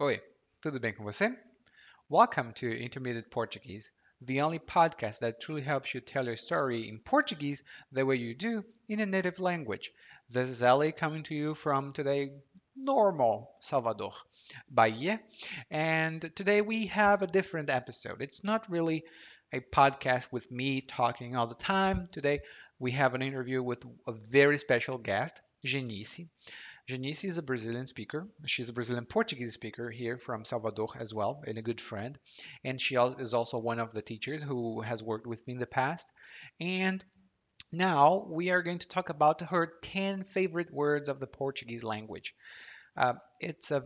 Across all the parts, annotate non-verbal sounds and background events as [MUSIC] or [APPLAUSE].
Oi, tudo bem com você? Welcome to Intermediate Portuguese, the only podcast that truly helps you tell your story in Portuguese the way you do in a native language. This is Ali coming to you from today normal Salvador, Bahia. And today we have a different episode. It's not really a podcast with me talking all the time. Today we have an interview with a very special guest, Genice. Janice is a Brazilian speaker. She's a Brazilian Portuguese speaker here from Salvador as well, and a good friend. And she is also one of the teachers who has worked with me in the past. And now we are going to talk about her 10 favorite words of the Portuguese language. Uh, it's a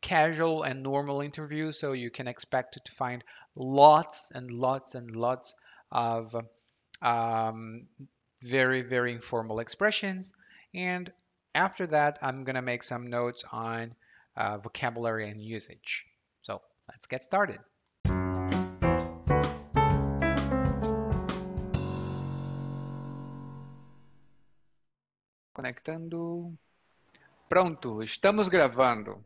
casual and normal interview, so you can expect to find lots and lots and lots of um, very, very informal expressions and after that, I'm going to make some notes on uh, vocabulary and usage. So let's get started. Conectando. Pronto, estamos gravando.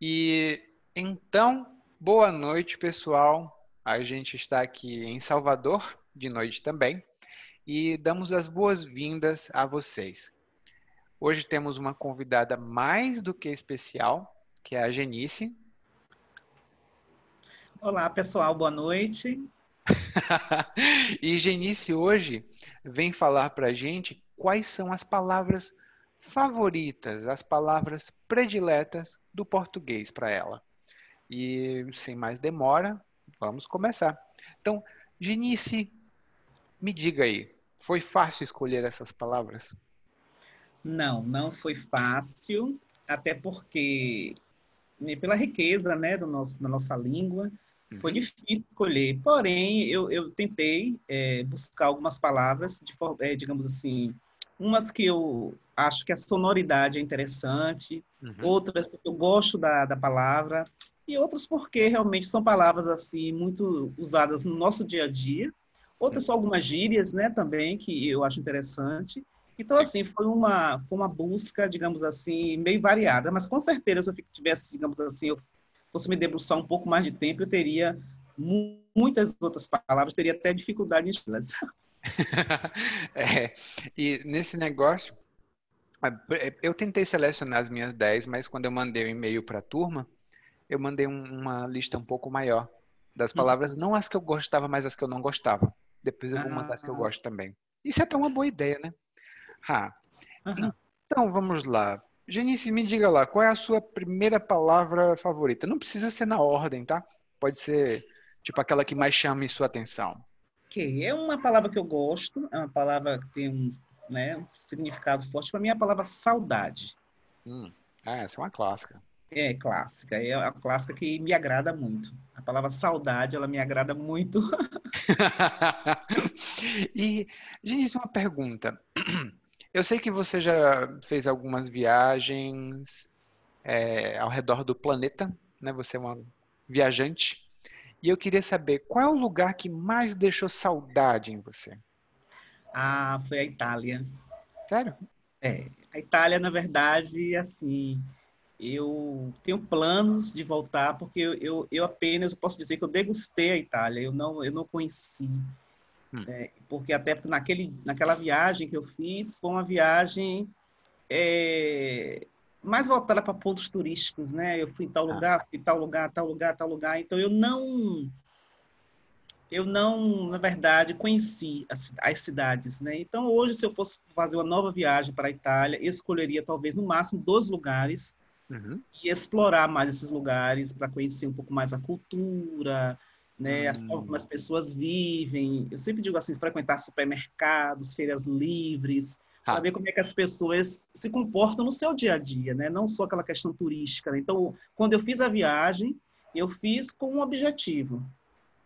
E então, boa noite, pessoal. A gente está aqui em Salvador, de noite também, e damos as boas-vindas a vocês. Hoje temos uma convidada mais do que especial, que é a Genice. Olá, pessoal, boa noite. [LAUGHS] e Genice hoje vem falar para a gente quais são as palavras favoritas, as palavras prediletas do português para ela. E sem mais demora, vamos começar. Então, Genice, me diga aí, foi fácil escolher essas palavras? Não, não foi fácil, até porque né, pela riqueza, né, do nosso, da nossa língua, uhum. foi difícil escolher. Porém, eu, eu tentei é, buscar algumas palavras, de, é, digamos assim, umas que eu acho que a sonoridade é interessante, uhum. outras porque eu gosto da, da palavra, e outras porque realmente são palavras assim muito usadas no nosso dia a dia. Outras são algumas gírias, né, também que eu acho interessante. Então, assim, foi uma, foi uma busca, digamos assim, meio variada, mas com certeza, se eu tivesse, digamos assim, eu fosse me debruçar um pouco mais de tempo, eu teria muitas outras palavras, teria até dificuldade em escolhê-las. [LAUGHS] [LAUGHS] é, e nesse negócio, eu tentei selecionar as minhas 10, mas quando eu mandei o um e-mail para a turma, eu mandei uma lista um pouco maior das hum. palavras, não as que eu gostava, mas as que eu não gostava. Depois eu vou mandar as que eu ah. gosto também. Isso é até uma boa ideia, né? Ah, uhum. Então vamos lá. Genice, me diga lá, qual é a sua primeira palavra favorita? Não precisa ser na ordem, tá? Pode ser tipo aquela que mais chame sua atenção. Ok, é uma palavra que eu gosto, é uma palavra que tem um, né, um significado forte. Para mim é a palavra saudade. Hum, é, essa é uma clássica. É clássica, é a clássica que me agrada muito. A palavra saudade, ela me agrada muito. [LAUGHS] e, Genice, uma pergunta. Eu sei que você já fez algumas viagens é, ao redor do planeta, né? Você é uma viajante. E eu queria saber qual é o lugar que mais deixou saudade em você? Ah, foi a Itália. Sério? É, a Itália, na verdade, assim, eu tenho planos de voltar porque eu, eu, eu apenas posso dizer que eu degustei a Itália, eu não, eu não conheci. Hum. É, porque até naquele, naquela viagem que eu fiz, foi uma viagem é, mais voltada para pontos turísticos, né? Eu fui em tal ah. lugar, fui em tal lugar, tal lugar, tal lugar. Então eu não, eu não, na verdade, conheci as, as cidades, né? Então hoje, se eu fosse fazer uma nova viagem para a Itália, eu escolheria talvez no máximo dois lugares uhum. e explorar mais esses lugares para conhecer um pouco mais a cultura, né? As, como as pessoas vivem. Eu sempre digo assim, frequentar supermercados, feiras livres, ah. para ver como é que as pessoas se comportam no seu dia a dia, né? Não só aquela questão turística. Né? Então, quando eu fiz a viagem, eu fiz com um objetivo.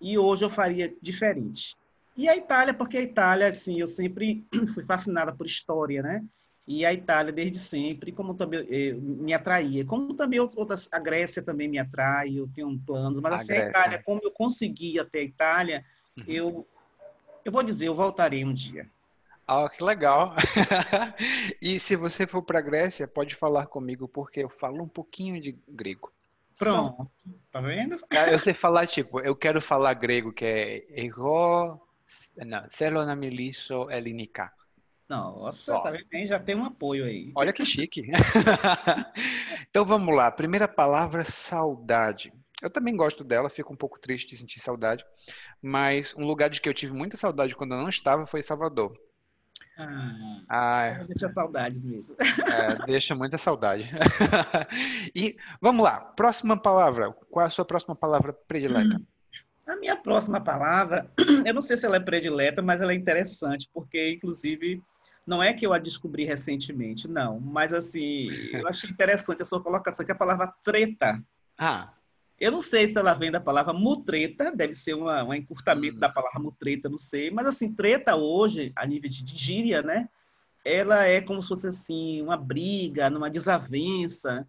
E hoje eu faria diferente. E a Itália, porque a Itália, assim, eu sempre [CLEARS THROAT] fui fascinada por história, né? e a Itália desde sempre, como também eh, me atraía, como também outras, a Grécia também me atrai, eu tenho um plano, mas a assim, Grécia. a Itália, como eu consegui até a Itália, uhum. eu, eu vou dizer, eu voltarei um dia. Ah, que legal! [LAUGHS] e se você for para a Grécia, pode falar comigo, porque eu falo um pouquinho de grego. Pronto, tá vendo? Ah, Eu sei falar, tipo, eu quero falar grego, que é εγώ, não, θέλω να μιλήσω ελληνικά. Nossa, Ó. tá? Tem- Já tem um apoio aí. Olha que chique. [LAUGHS] Então vamos lá. Primeira palavra, saudade. Eu também gosto dela, fico um pouco triste de sentir saudade, mas um lugar de que eu tive muita saudade quando eu não estava foi Salvador. Ah, Ah, deixa saudades mesmo. é, deixa muita saudade. [LAUGHS] E vamos lá, próxima palavra. Qual é a sua próxima palavra predileta? A minha próxima palavra, [CLEARS THROAT] eu não sei se ela é predileta, mas ela é interessante, porque, inclusive, não é que eu a descobri recentemente, não. Mas, assim, eu achei interessante a sua colocação, que é a palavra treta. Ah, Eu não sei se ela vem da palavra mutreta, deve ser uma, um encurtamento Hum. da palavra mutreta, não sei. Mas, assim, treta hoje, a nível de, de gíria, né? Ela é como se fosse, assim, uma briga, uma desavença.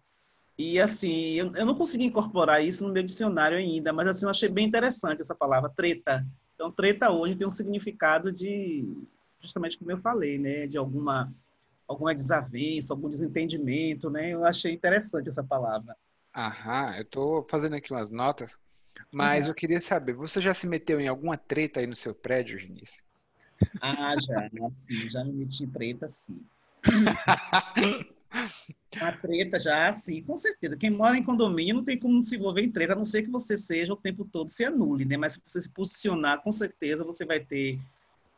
E, assim, eu, eu não consegui incorporar isso no meu dicionário ainda, mas, assim, eu achei bem interessante essa palavra, treta. Então, treta hoje tem um significado de, justamente como eu falei, né? De alguma, alguma desavença, algum desentendimento, né? Eu achei interessante essa palavra. aham, eu tô fazendo aqui umas notas, mas Uhum. eu queria saber, você já se meteu em alguma treta aí no seu prédio, Genice? Ah, já, assim, já me meti em treta, sim. [LAUGHS] A treta já, sim, com certeza. Quem mora em condomínio não tem como se envolver em treta, a não ser que você seja o tempo todo se anule, né? Mas se você se posicionar, com certeza você vai ter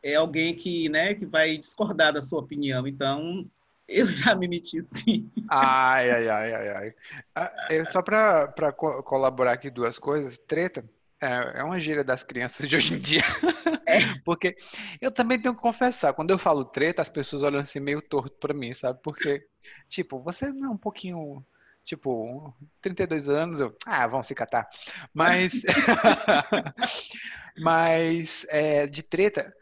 é, alguém que, né, que vai discordar da sua opinião. Então, [LAUGHS] eu já me meti, sim. Ai, ai, ai, ai, ai. Ah, eu- só para para colaborar aqui duas coisas, treta é, é uma gíria das crianças de hoje em dia. [LAUGHS] Porque eu também tenho que confessar, quando eu falo treta, as pessoas olham assim meio torto para mim, sabe? Porque, tipo, você não é um pouquinho, tipo, 32 anos, eu, ah, vão se catar. Mas, [LAUGHS] mas é, de treta,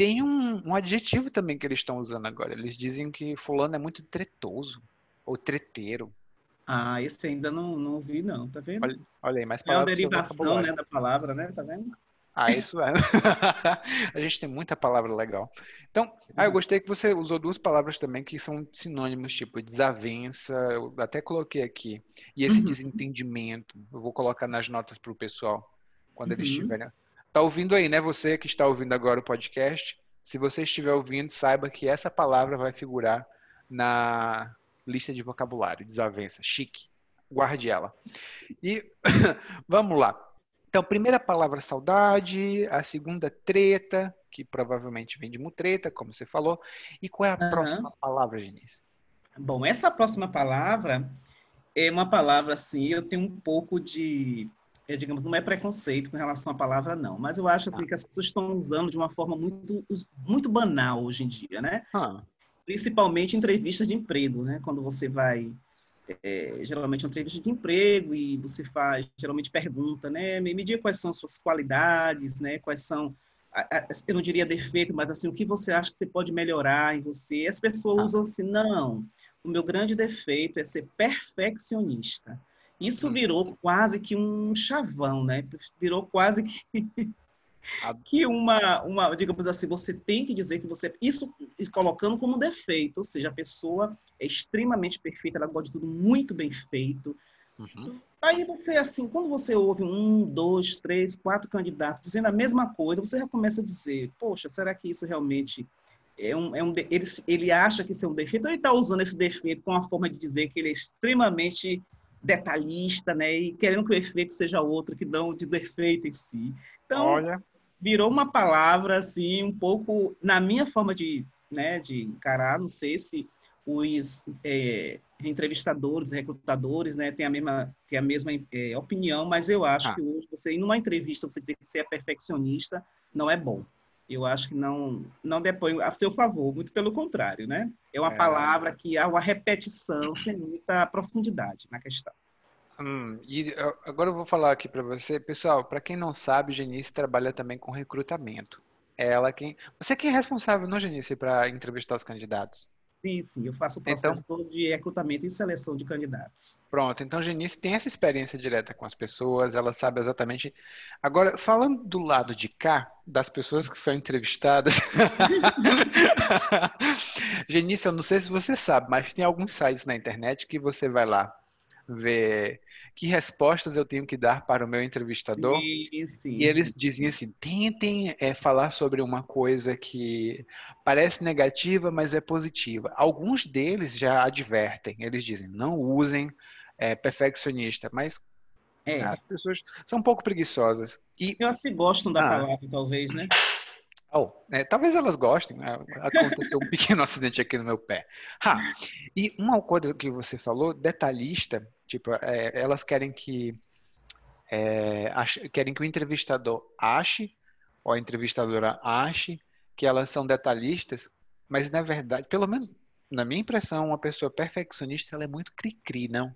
tem um, um adjetivo também que eles estão usando agora. Eles dizem que fulano é muito tretoso, ou treteiro. Ah, esse ainda não, não vi, não, tá vendo? Olha, olha aí, mais É uma palavras do seu derivação, né, da palavra, né? Tá vendo? Ah, isso é. [LAUGHS] A gente tem muita palavra legal. Então, ah, eu gostei que você usou duas palavras também que são sinônimos, tipo desavença, eu até coloquei aqui. E esse Uhum. desentendimento, eu vou colocar nas notas para o pessoal, quando eles Uhum. estiverem. Tá ouvindo aí, né? Você que está ouvindo agora o podcast. Se você estiver ouvindo, saiba que essa palavra vai figurar na lista de vocabulário, desavença, chique. Guarde ela. E [COUGHS] vamos lá. Então, primeira palavra saudade, a segunda treta, que provavelmente vem de mutreta, como você falou. E qual é a Aham. próxima palavra, Genice? Bom, essa próxima palavra é uma palavra assim, eu tenho um pouco de, é, digamos, não é preconceito com relação à palavra, não, mas eu acho assim que as pessoas estão usando de uma forma muito, muito banal hoje em dia, né? Ah, Principalmente em entrevistas de emprego, né? Quando você vai, é, geralmente, uma entrevista de emprego e você faz, geralmente pergunta, né? Me, me diga quais são as suas qualidades, né? Quais são, a- a- eu não diria defeito, mas assim, o que você acha que você pode melhorar em você? E as pessoas Ah. usam assim, não, o meu grande defeito é ser perfeccionista. Isso Hum. virou quase que um chavão, né? Virou quase que [LAUGHS] que uma, uma, digamos assim, você tem que dizer que você, isso colocando como defeito, ou seja, a pessoa é extremamente perfeita, ela gosta de tudo muito bem feito. uhum. Aí você, assim, quando você ouve um, dois, três, quatro candidatos dizendo a mesma coisa, você já começa a dizer, poxa, será que isso realmente é um, é um ele, ele acha que isso é um defeito, ou ele está usando esse defeito com a forma de dizer que ele é extremamente detalhista, né, e querendo que o efeito seja outro, que não de defeito em si. Então, Olha, virou uma palavra assim um pouco na minha forma de né de encarar não sei se os é, entrevistadores recrutadores né têm a mesma têm a mesma é, opinião mas eu acho Ah. que hoje você ir numa entrevista você tem que ser perfeccionista não é bom eu acho que não não depõe a seu favor muito pelo contrário né é uma É. palavra que há uma repetição sem muita profundidade na questão hum, e agora eu vou falar aqui para você, pessoal. Para quem não sabe, Genice trabalha também com recrutamento. É ela quem. Você quem é responsável, não, Genice, para entrevistar os candidatos? Sim sim eu faço o Então- processo todo de recrutamento e seleção de candidatos Pronto, então Genice tem essa experiência direta com as pessoas, ela sabe exatamente. Agora, falando do lado de cá, das pessoas que são entrevistadas. [LAUGHS] Genice, eu não sei se você sabe, mas tem alguns sites na internet que você vai lá ver que respostas eu tenho que dar para o meu entrevistador. Isso, E eles diziam assim: tentem é, falar sobre uma coisa que parece negativa, mas é positiva. Alguns deles já advertem, eles dizem: não usem é, perfeccionista, mas É. as pessoas são um pouco preguiçosas. E Eu acho que gostam da Ah. palavra, talvez, né? Oh, é, talvez elas gostem. né? Aconteceu um [LAUGHS] pequeno acidente aqui no meu pé. Ah, e uma coisa que você falou, detalhista, tipo, é, elas querem que é, ach- querem que o entrevistador ache ou a entrevistadora ache que elas são detalhistas, mas na verdade, pelo menos na minha impressão, uma pessoa perfeccionista ela é muito cri-cri, não?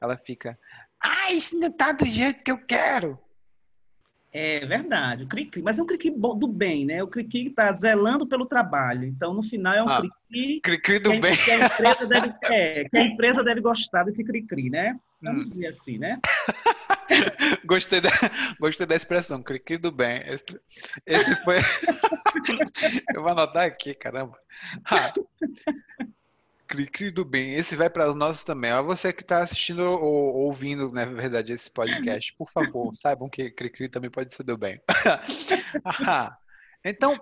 Ela fica, ah, isso não tá do jeito que eu quero. É verdade, o cri-cri, mas é um cri-cri do bem, né? O cri-cri está zelando pelo trabalho. Então, no final, é um Ah, cri-cri Cri-cri que, do a- bem. que a empresa [LAUGHS] deve, é, que a empresa deve gostar desse cri-cri, né? Vamos Hum. dizer assim, né? [LAUGHS] Gostei da, gostei da expressão, cri-cri do bem. Esse, esse foi. [LAUGHS] Eu vou anotar aqui, caramba. Ah, cri-cri do bem. Esse vai para os nossos também. Ó, você que está assistindo ou ouvindo, na verdade, esse podcast, por favor, [LAUGHS] saibam que cri-cri também pode ser do bem. [LAUGHS] Então,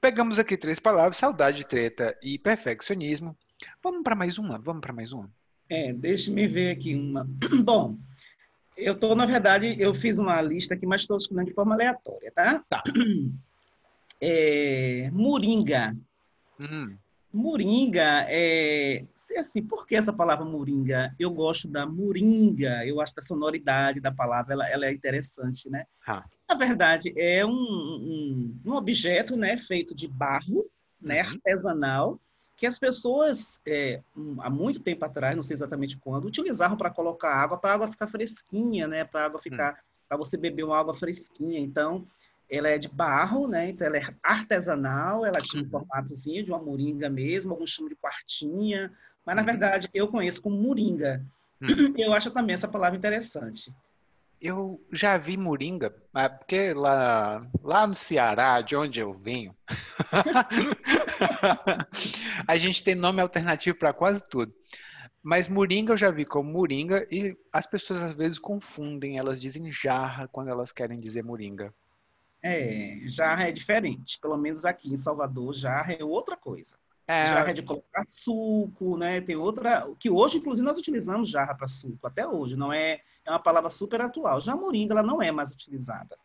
pegamos aqui três palavras: saudade, treta e perfeccionismo. Vamos para mais uma? Vamos para mais uma? É, deixe-me ver aqui uma. [CLEARS THROAT] Bom, eu tô, na verdade, eu fiz uma lista aqui, mas estou escolhendo de forma aleatória, tá? Tá. [CLEARS THROAT] É, moringa. Hum, Moringa, é, se assim, por que essa palavra moringa? Eu gosto da moringa, eu acho da sonoridade da palavra, ela, ela é interessante, né? Ah. Na verdade, é um, um, um objeto, né, feito de barro, né, Uhum. artesanal, que as pessoas, é, há muito tempo atrás, não sei exatamente quando, utilizavam para colocar água, para a água ficar fresquinha, né, para água ficar, para você beber uma água fresquinha. Então, ela é de barro, né? Então ela é artesanal, ela tinha um Uhum. formatozinho de uma moringa mesmo, alguns chamam de quartinha, mas na Uhum. verdade eu conheço como moringa. Hum. Eu acho também essa palavra interessante. Eu já vi moringa, porque lá, lá no Ceará, de onde eu venho, [LAUGHS] a gente tem nome alternativo para quase tudo. Mas moringa eu já vi como moringa e as pessoas às vezes confundem, elas dizem jarra quando elas querem dizer moringa. É, jarra é diferente, pelo menos aqui em Salvador, jarra é outra coisa. É, Jarra é de colocar suco, né? Tem outra, que hoje inclusive nós utilizamos jarra para suco até hoje, não é, é uma palavra super atual. Já moringa ela não é mais utilizada.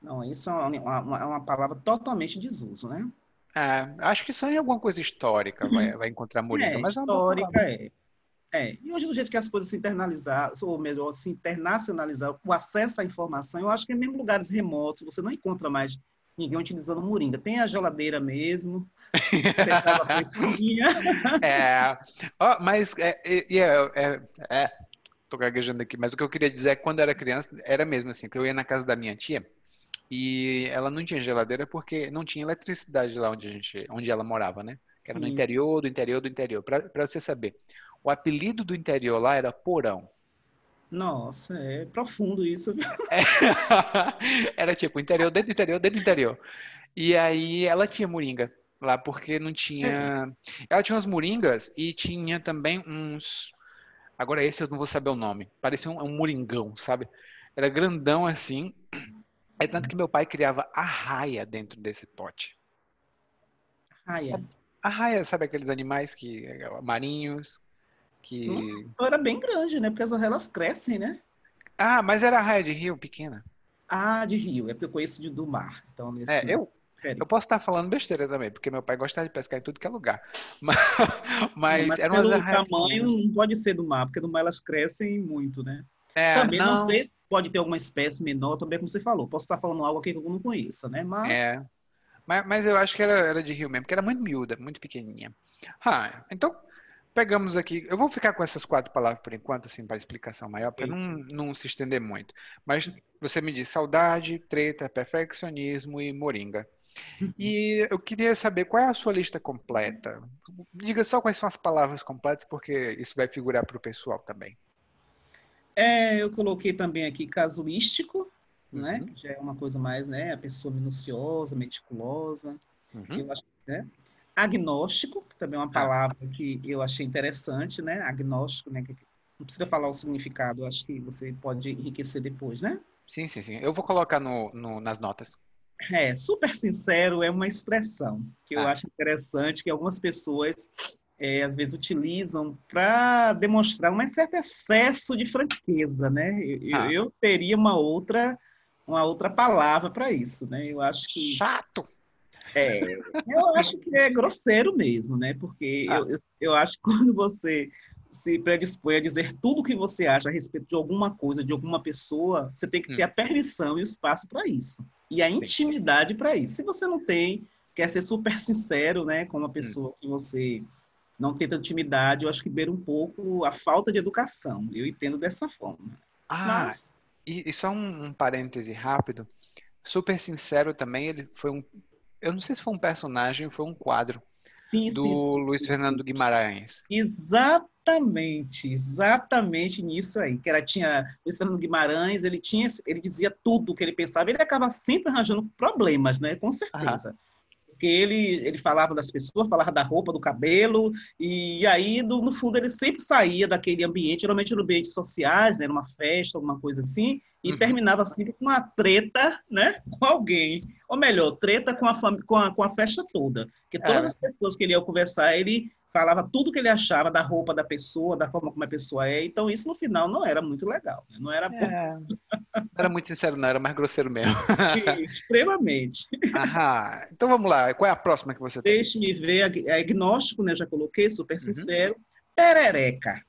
Não, isso é uma, uma, é uma palavra totalmente desuso, né? é, acho que só em alguma coisa histórica vai, vai encontrar moringa, é, mas é uma boa histórica é. É, e hoje do jeito que as coisas se internalizaram, ou melhor, se internacionalizaram, o acesso à informação, eu acho que em mesmo lugares remotos, você não encontra mais ninguém utilizando moringa. Tem a geladeira mesmo. [LAUGHS] É, ó, mas é, é, é, é, é, tô gaguejando aqui, mas o que eu queria dizer é que quando eu era criança, era mesmo assim, que eu ia na casa da minha tia e ela não tinha geladeira porque não tinha eletricidade lá onde a gente, onde ela morava, né? Que era no Sim. interior, do interior, do interior. Pra você saber, o apelido do interior lá era Porão. Nossa, é profundo isso. [LAUGHS] Era tipo interior, dentro do interior, dentro do interior. E aí ela tinha moringa lá porque não tinha. Ela tinha umas moringas e tinha também uns. Agora esse eu não vou saber o nome. Parecia um, um moringão, sabe? Era grandão assim. É tanto que meu pai criava arraia dentro desse pote. Raia. Arraia, sabe aqueles animais que marinhos que era bem grande, né? Porque as elas crescem, né? Ah, mas era arraia de rio pequena. Ah, de rio, é porque eu conheço de, do mar. Então, nesse É, eu. Eu posso estar falando besteira também, porque meu pai gostava de pescar em tudo que é lugar. [LAUGHS] Mas, mas, Mas eram umas arraias tamanho pequenas. não pode ser do mar, porque do mar elas crescem muito, né? É, também não. sei se pode ter alguma espécie menor, também como você falou. Posso estar falando algo aqui que eu não conheça, né? Mas É. Mas, mas eu acho que era, era de rio mesmo, porque era muito miúda, muito pequenininha. Ah, então, pegamos aqui. Eu vou ficar com essas quatro palavras por enquanto, assim, para explicação maior, para não, não se estender muito. Mas você me diz saudade, treta, perfeccionismo e moringa. E eu queria saber qual é a sua lista completa. Diga só quais são as palavras completas, porque isso vai figurar para o pessoal também. é, eu coloquei também aqui casuístico, né? Uhum. Que já é uma coisa mais, né? A pessoa minuciosa, meticulosa. Uhum. Eu acho, né? Agnóstico, que também é uma palavra que eu achei interessante, né? Agnóstico, né? Não precisa falar o significado, acho que você pode enriquecer depois, né? Sim, sim, sim. Eu vou colocar no, no nas notas. É, super sincero é uma expressão que eu Ah. acho interessante, que algumas pessoas é, às vezes utilizam para demonstrar um certo excesso de franqueza, né? Eu, eu- Ah. eu teria uma outra, uma outra palavra para isso, né? Eu acho que Chato! É, eu acho que é grosseiro mesmo, né? Porque Ah. eu, eu, eu acho que quando você se predispõe a dizer tudo o que você acha a respeito de alguma coisa, de alguma pessoa, você tem que ter Hum. a permissão e o espaço para isso. E a intimidade para isso. Se você não tem, quer ser super sincero, né, com uma pessoa que você não tem tanta intimidade, eu acho que beira um pouco a falta de educação. Eu entendo dessa forma. Ah, Mas, e, e só um, um parêntese rápido. Super sincero também, ele foi um. Eu não sei se foi um personagem ou foi um quadro sim, do sim, sim, Luiz Fernando. Guimarães. Exatamente, exatamente nisso aí. Que era tinha Luiz Fernando Guimarães, ele tinha, ele dizia tudo o que ele pensava, ele acaba sempre arranjando problemas, né? Com certeza. Porque ele, ele falava das pessoas, falava da roupa, do cabelo, e aí, no, no fundo, ele sempre saía daquele ambiente, geralmente no ambiente sociais, né? Numa festa, alguma coisa assim, e Uhum. terminava sempre com uma treta, né? Com alguém. Ou melhor, treta com a, com a, com a festa toda. Porque todas É. as pessoas que ele ia conversar, ele falava tudo que ele achava da roupa da pessoa, da forma como a pessoa é. Então, isso no final não era muito legal. né? Não era É, não era muito sincero, não, era mais grosseiro mesmo. extremamente. Aham. Então vamos lá, qual é a próxima que você tem? Deixe-me ver, é agnóstico, né? Já coloquei, super Uhum. sincero. Perereca.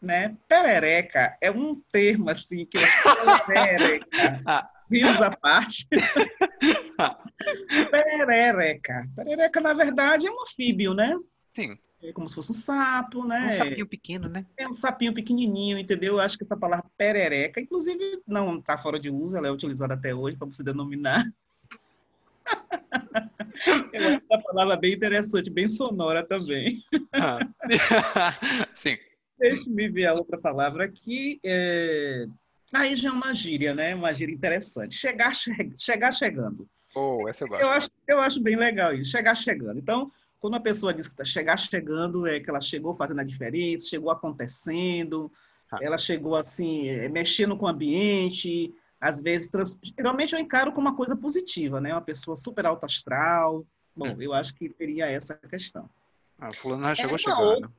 Né? Perereca é um termo assim que eu acho perereca. [LAUGHS] Ah. Risos à parte. [LAUGHS] Perereca. Perereca, na verdade, é um anfíbio, né? Sim, É como se fosse um sapo, né? um sapinho pequeno, né? É um sapinho pequenininho, entendeu? Eu acho que essa palavra perereca, inclusive, não está fora de uso, ela é utilizada até hoje para você denominar. [LAUGHS] Eu acho a palavra bem interessante, bem sonora também. Ah. [LAUGHS] Sim. Deixa-me ver a outra palavra aqui. é, Aí já é uma gíria, né? Uma gíria interessante. Chegar, che- chegar chegando. Oh, essa eu gosto. Eu acho, eu acho bem legal isso, chegar chegando. Então, quando a pessoa diz que tá chegar chegando, é que ela chegou fazendo a diferença, chegou acontecendo, Ah. ela chegou assim, é, mexendo com o ambiente, às vezes, trans... geralmente eu encaro como uma coisa positiva, né? Uma pessoa super alto astral. Bom, Hum. eu acho que teria essa questão. Ah, o fulano chegou uma chegando.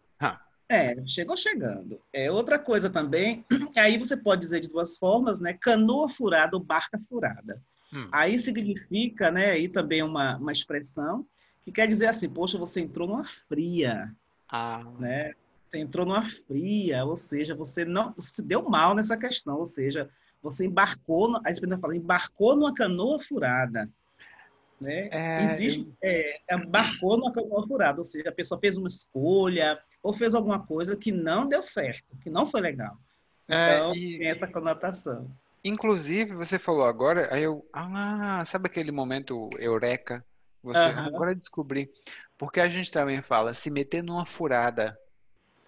É, chegou chegando. É outra coisa também, [CLEARS THROAT] aí você pode dizer de duas formas, né? Canoa furada ou barca furada. Hum. Aí significa, né, aí também uma, uma expressão que quer dizer assim, poxa, você entrou numa fria, Ah, né? Você entrou numa fria, ou seja, você não você se deu mal nessa questão, ou seja, você embarcou, a gente fala, embarcou numa canoa furada, né? É, Existe, é, embarcou numa canoa furada, ou seja, a pessoa fez uma escolha ou fez alguma coisa que não deu certo, que não foi legal. É, Então, e- tem essa conotação. Inclusive, você falou agora, aí eu, ah, sabe aquele momento eureka? Você Aham. agora descobri. Porque a gente também fala se meter numa furada.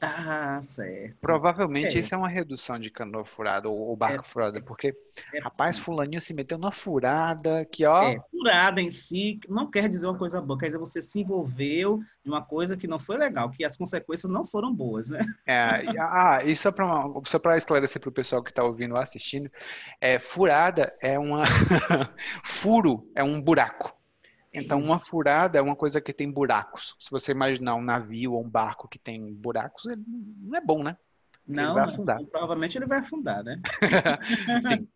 Ah, certo. Provavelmente É. isso é uma redução de canoa furada ou, ou barca É. furada, porque É rapaz, fulaninho se meteu numa furada que ó, É, furada em si não quer dizer uma coisa boa, quer dizer você se envolveu em uma coisa que não foi legal, que as consequências não foram boas, né? É, e- ah, e só para só para esclarecer para o pessoal que está ouvindo ou assistindo, é, furada é uma [LAUGHS] furo é um buraco. Então, uma furada é uma coisa que tem buracos. Se você imaginar um navio ou um barco que tem buracos, ele não é bom, né? Não, vai não. afundar. provavelmente ele vai afundar, né? [LAUGHS] Sim.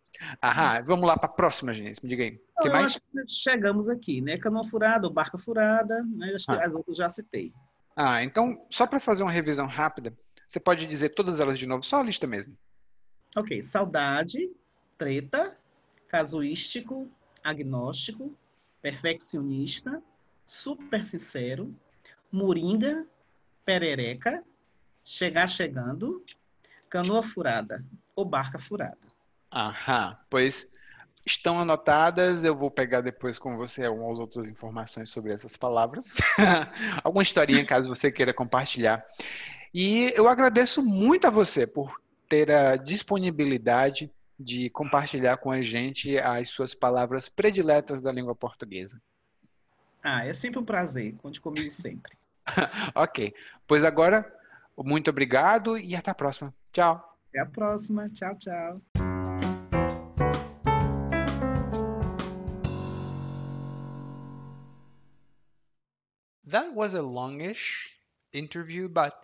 Aham, vamos lá para a próxima, gente. Me diga aí. Tem mais? acho que chegamos aqui, né? Canoa furada, ou barca furada, né? Acho que Ah. as outras já citei. Ah, então, só para fazer uma revisão rápida, você pode dizer todas elas de novo, só a lista mesmo. Ok, saudade, treta, casuístico, agnóstico, perfeccionista, super sincero, moringa, perereca, chegar chegando, canoa furada ou barca furada. Aham, pois estão anotadas, eu vou pegar depois com você algumas outras informações sobre essas palavras. [LAUGHS] Alguma historinha, caso você queira compartilhar. E eu agradeço muito a você por ter a disponibilidade de compartilhar com a gente as suas palavras prediletas da língua portuguesa. Ah, é sempre um prazer. Conte comigo sempre. [LAUGHS] Ok, pois agora, muito obrigado e até a próxima. Tchau. Até a próxima. Tchau, tchau. That was a longish interview, but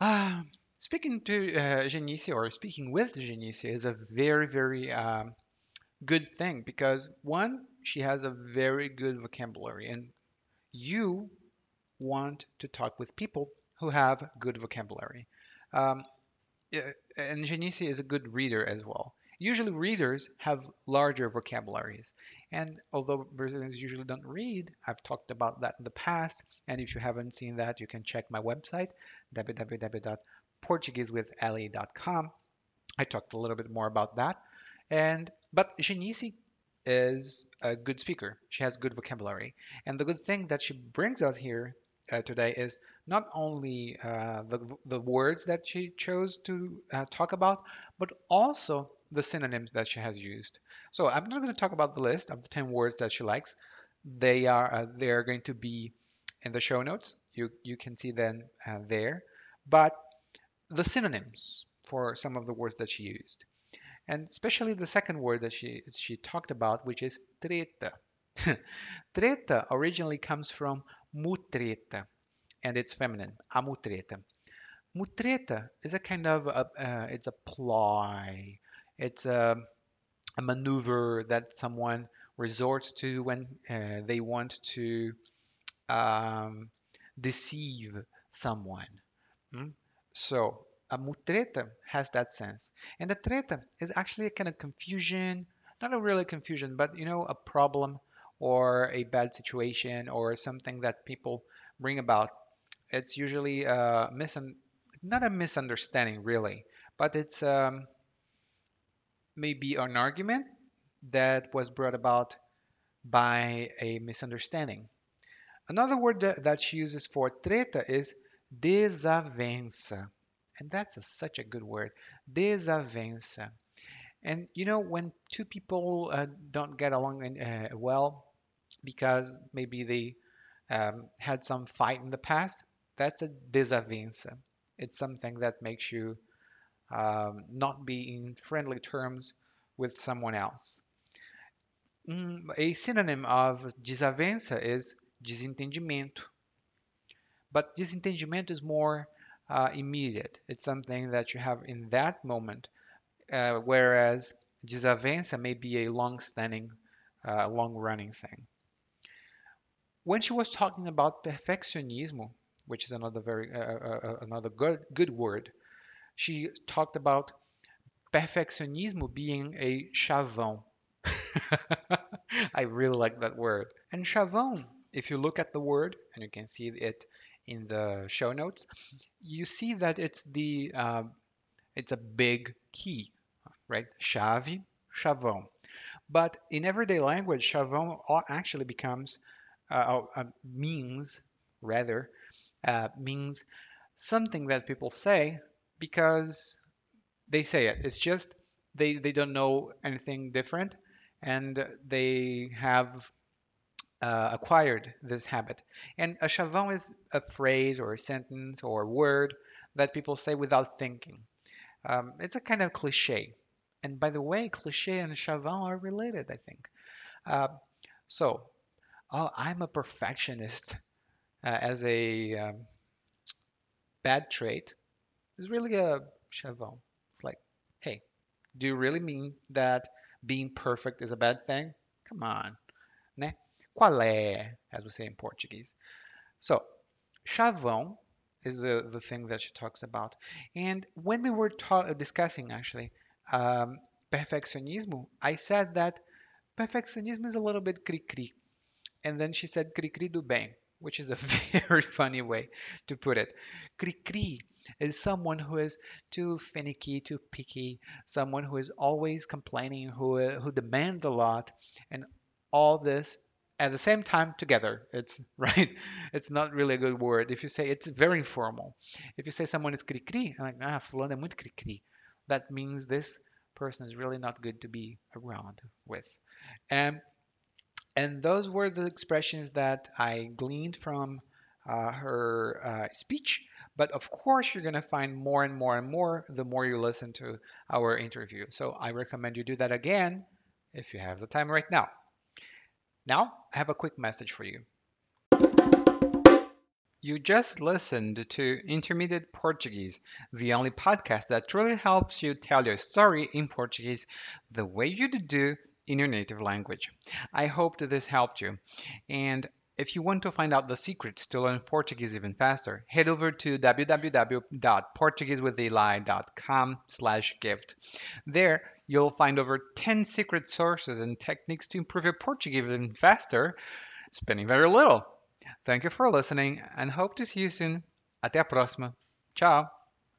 uh, speaking to uh, Genicia or speaking with Genicia is a very, very um, good thing because one, she has a very good vocabulary, and you want to talk with people who have good vocabulary. Um, and Genicia is a good reader as well. Usually, readers have larger vocabularies, and although Brazilians usually don't read, I've talked about that in the past. And if you haven't seen that, you can check my website www.portuguesewithali.com. I talked a little bit more about that. And but Genice is a good speaker. She has good vocabulary. And the good thing that she brings us here uh, today is not only uh, the, the words that she chose to uh, talk about, but also the synonyms that she has used. So I'm not going to talk about the list of the 10 words that she likes. They are uh, they are going to be in the show notes. You you can see them uh, there. But the synonyms for some of the words that she used, and especially the second word that she she talked about, which is treta. [LAUGHS] treta originally comes from mutreta, and it's feminine, amutreta. mutreta. Is a kind of a, uh, it's a ploy. It's a, a maneuver that someone resorts to when uh, they want to um, deceive someone. Mm? So a mutreta has that sense. And the treta is actually a kind of confusion, not a really confusion, but you know, a problem or a bad situation or something that people bring about. It's usually a misun not a misunderstanding really, but it's um, maybe an argument that was brought about by a misunderstanding. Another word that, that she uses for treta is desavença. And that's a, such a good word. Desavença. And you know, when two people uh, don't get along uh, well because maybe they um, had some fight in the past, that's a desavença. It's something that makes you um, not be in friendly terms with someone else. Mm, a synonym of desavença is desentendimento. But disentendimento is more uh, immediate. It's something that you have in that moment, uh, whereas desavença may be a long-standing, uh, long-running thing. When she was talking about perfeccionismo, which is another very uh, uh, uh, another good good word, she talked about perfeccionismo being a chavão. [LAUGHS] I really like that word. And chavão, if you look at the word, and you can see it in the show notes, you see that it's the uh, it's a big key, right? Chave, chavão. But in everyday language, chavão actually becomes uh, uh, means rather uh, means something that people say because they say it. It's just they they don't know anything different, and they have uh, acquired this habit. And a chavon is a phrase or a sentence or a word that people say without thinking. Um, it's a kind of cliche. And by the way, cliche and chavon are related, I think. Uh, so, oh, I'm a perfectionist uh, as a um, bad trait is really a chavon. It's like, hey, do you really mean that being perfect is a bad thing? Come on, né? Qual é, as we say in Portuguese. So, chavão is the, the thing that she talks about. And when we were discussing actually um, perfeccionismo, I said that perfectionism is a little bit cri-cri. And then she said cri-cri do bem, which is a [LAUGHS] very funny way to put it. Cri-cri is someone who is too finicky, too picky, someone who is always complaining, who, who demands a lot, and all this at the same time together. It's [LAUGHS] right. It's not really a good word. If you say it's very informal. If you say someone is cri-cri, like ah, fulano é muito cri-cri, that means this person is really not good to be around with. And and those were the expressions that I gleaned from uh, her uh, speech. But of course, you're going to find more and more and more the more you listen to our interview. So I recommend you do that again if you have the time right now. Now, I have a quick message for you. You just listened to Intermediate Portuguese, the only podcast that truly helps you tell your story in Portuguese the way you do in your native language. I hope that this helped you. And if you want to find out the secrets to learn Portuguese even faster, head over to www.portuguesewitheli.com slash gift. There, you'll find over 10 secret sources and techniques to improve your Portuguese even faster, spending very little. Thank you for listening and hope to see you soon. Até a próxima. Tchau.